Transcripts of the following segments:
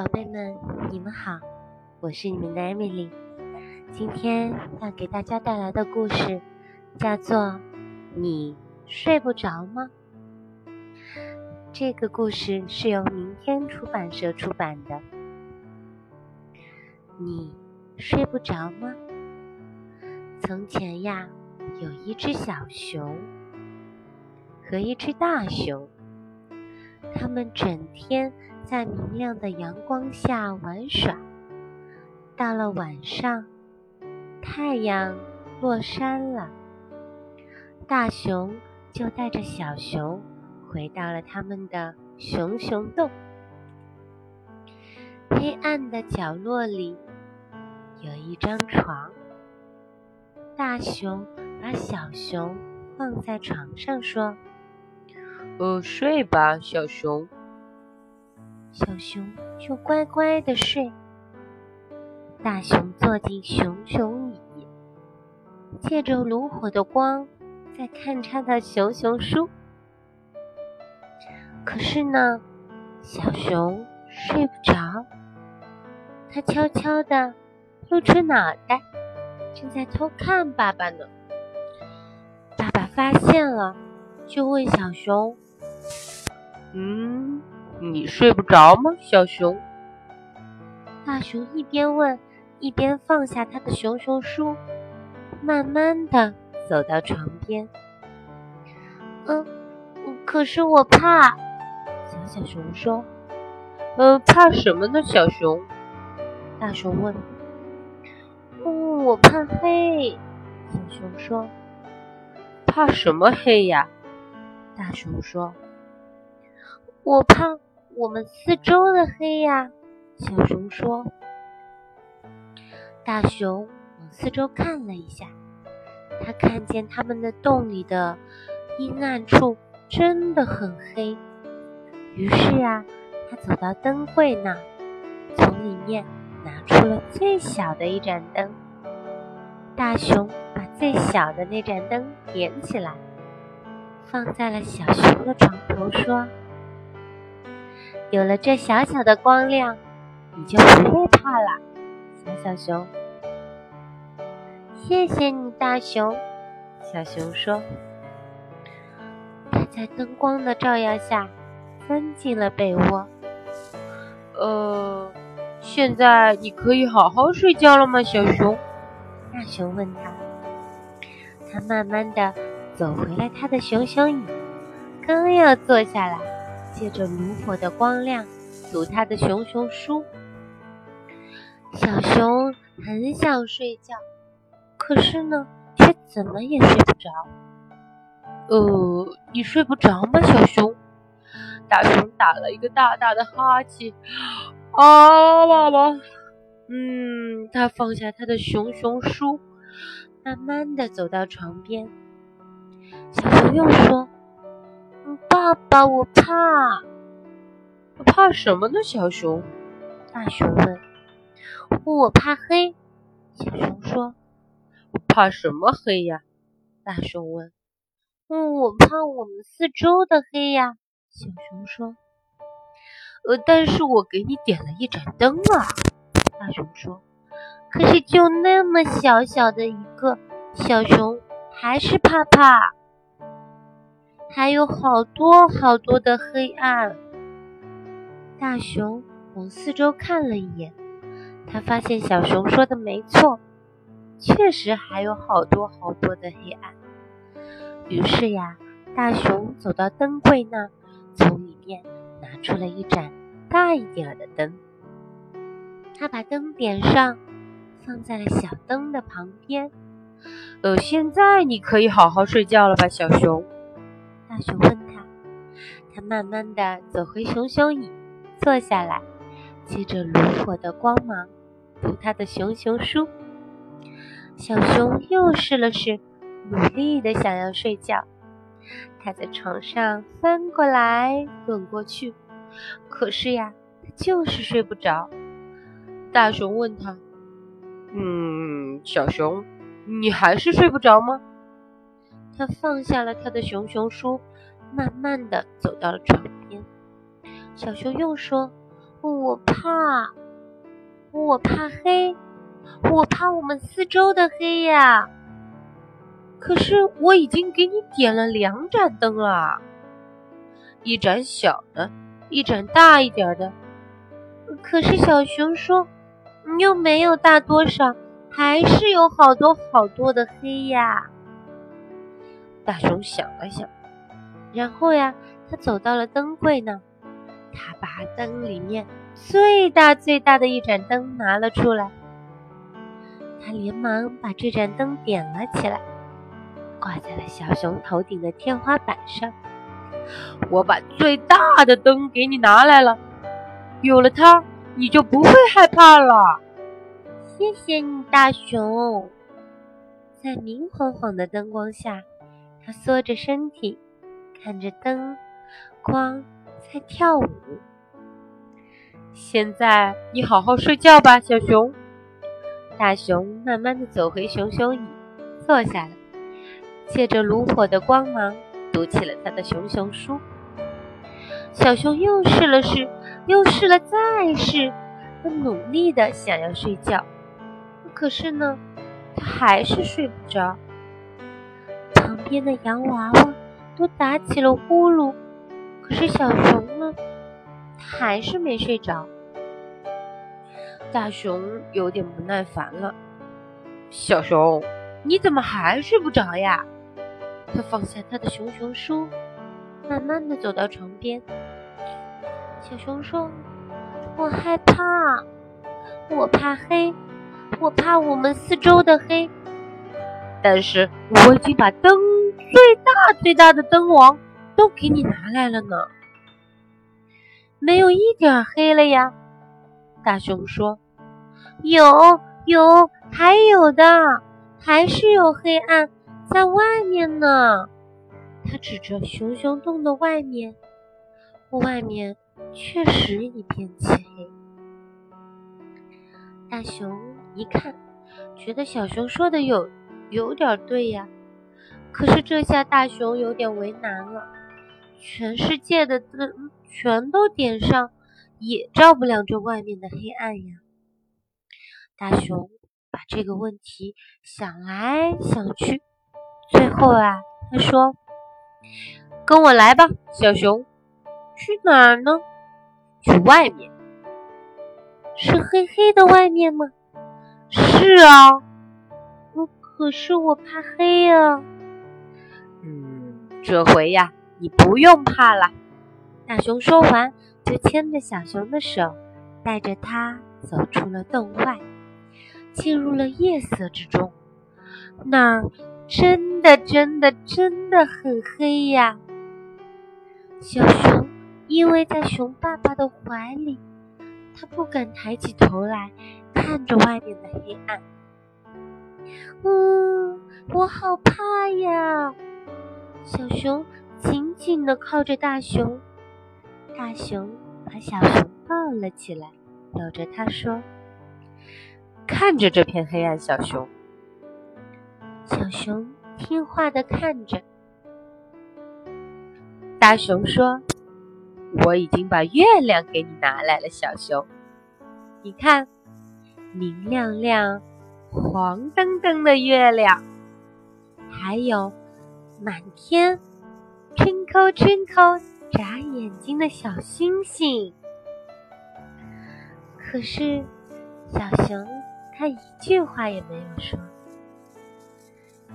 宝贝们，你们好，我是你们的 Emily。今天要给大家带来的故事叫做《你睡不着吗》。这个故事是由明天出版社出版的。你睡不着吗？从前呀，有一只小熊和一只大熊，它们整天在明亮的阳光下玩耍。到了晚上，太阳落山了，大熊就带着小熊回到了他们的熊熊洞。黑暗的角落里有一张床。大熊把小熊放在床上，说：“呃，睡吧，小熊。”小熊就乖乖的睡。大熊坐进熊熊椅，借着炉火的光，在看他的熊熊书。可是呢，小熊睡不着，他悄悄的露出脑袋。正在偷看爸爸呢，爸爸发现了，就问小熊：“嗯，你睡不着吗，小熊？”大熊一边问，一边放下他的熊熊书，慢慢的走到床边。嗯，可是我怕。小小熊说：“呃，怕什么呢，小熊？”大熊问。嗯我怕黑，小熊说：“怕什么黑呀？”大熊说：“我怕我们四周的黑呀。”小熊说：“大熊往四周看了一下，他看见他们的洞里的阴暗处真的很黑。于是啊，他走到灯柜那，从里面拿出了最小的一盏灯。”大熊把最小的那盏灯点起来，放在了小熊的床头，说：“有了这小小的光亮，你就不会怕了，小小熊。”谢谢你，大熊。小熊说：“它在灯光的照耀下钻进了被窝。”呃，现在你可以好好睡觉了吗，小熊？大熊问他，他慢慢的走回了他的熊熊椅，刚要坐下来，借着炉火的光亮读他的熊熊书。小熊很想睡觉，可是呢，却怎么也睡不着。呃，你睡不着吗，小熊？大熊打了一个大大的哈欠，啊，爸爸。嗯，他放下他的熊熊书，慢慢的走到床边。小熊又说：“爸爸，我怕，怕什么呢？”小熊，大熊问。“我怕黑。”小熊说。“怕什么黑呀？”大熊问。“我怕我们四周的黑呀。”小熊说。“呃，但是我给你点了一盏灯啊。”大熊说：“可是就那么小小的一个小熊，还是怕怕。还有好多好多的黑暗。”大熊往四周看了一眼，他发现小熊说的没错，确实还有好多好多的黑暗。于是呀，大熊走到灯柜那，从里面拿出了一盏大一点的灯。他把灯点上，放在了小灯的旁边。呃，现在你可以好好睡觉了吧，小熊？大熊问他。他慢慢的走回熊熊椅，坐下来，借着炉火的光芒，读他的熊熊书。小熊又试了试，努力的想要睡觉。他在床上翻过来滚过去，可是呀，他就是睡不着。大熊问他：“嗯，小熊，你还是睡不着吗？”他放下了他的熊熊书，慢慢的走到了床边。小熊又说：“我怕，我怕黑，我怕我们四周的黑呀。可是我已经给你点了两盏灯了，一盏小的，一盏大一点的。可是小熊说，你又没有大多少，还是有好多好多的黑呀。大熊想了想，然后呀，他走到了灯柜那，他把灯里面最大最大的一盏灯拿了出来，他连忙把这盏灯点了起来。挂在了小熊头顶的天花板上。我把最大的灯给你拿来了，有了它，你就不会害怕了。谢谢你，大熊。在明晃晃的灯光下，它缩着身体，看着灯光在跳舞。现在你好好睡觉吧，小熊。大熊慢慢的走回熊熊椅，坐下了。借着炉火的光芒，读起了他的熊熊书。小熊又试了试，又试了再试，他努力的想要睡觉，可是呢，他还是睡不着。边的洋娃娃都打起了呼噜，可是小熊呢，还是没睡着。大熊有点不耐烦了：“小熊，你怎么还睡不着呀？”他放下他的熊熊书，慢慢的走到床边。小熊说：“我害怕，我怕黑，我怕我们四周的黑。但是我已经把灯最大最大的灯王都给你拿来了呢，没有一点黑了呀。”大熊说：“有有，还有的，还是有黑暗。”在外面呢，他指着熊熊洞的外面，外面确实一片漆黑。大熊一看，觉得小熊说的有有点对呀。可是这下大熊有点为难了，全世界的灯全都点上，也照不亮这外面的黑暗呀。大熊把这个问题想来想去。最后啊，他说：“跟我来吧，小熊。去哪儿呢？去外面。是黑黑的外面吗？是啊。可是我怕黑呀。这回呀，你不用怕了。”大熊说完，就牵着小熊的手，带着它走出了洞外，进入了夜色之中。那儿。真的，真的，真的很黑呀！小熊因为在熊爸爸的怀里，它不敢抬起头来看着外面的黑暗。嗯，我好怕呀！小熊紧紧地靠着大熊，大熊把小熊抱了起来，搂着他说：“看着这片黑暗，小熊。”小熊听话的看着，大熊说：“我已经把月亮给你拿来了，小熊，你看，明亮亮、黄澄澄的月亮，还有满天 twinkle twinkle 眨眼睛的小星星。”可是，小熊它一句话也没有说。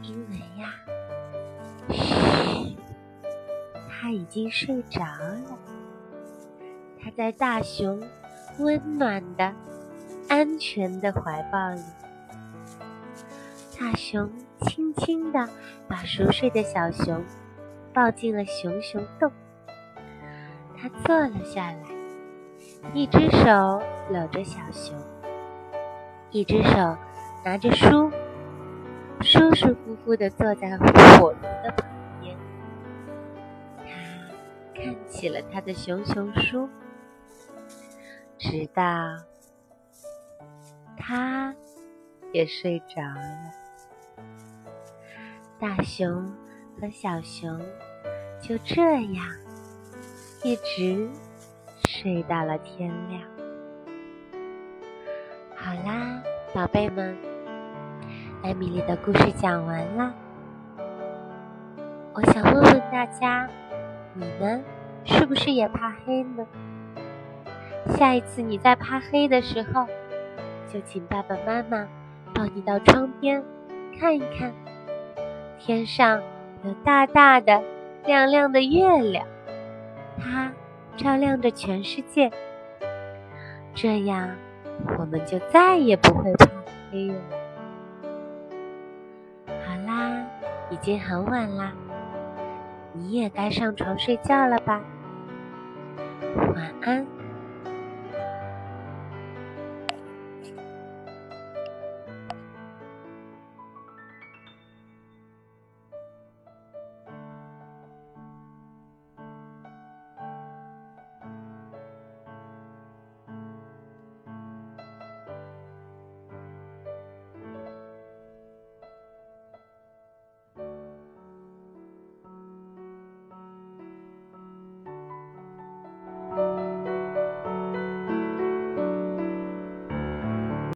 因为呀，嘘，他已经睡着了。他在大熊温暖的、安全的怀抱里。大熊轻轻地把熟睡的小熊抱进了熊熊洞。他坐了下来，一只手搂着小熊，一只手拿着书。舒舒服服地坐在火炉的旁边，他看起了他的熊熊书，直到他也睡着了。大熊和小熊就这样一直睡到了天亮。好啦，宝贝们，艾米丽的故事讲完啦。我想问问大家，你呢，是不是也怕黑呢？下一次你在怕黑的时候，就请爸爸妈妈抱你到窗边看一看，天上有大大的、亮亮的月亮，它照亮着全世界。这样，我们就再也不会怕黑了。好啦，已经很晚啦，你也该上床睡觉了吧？晚安。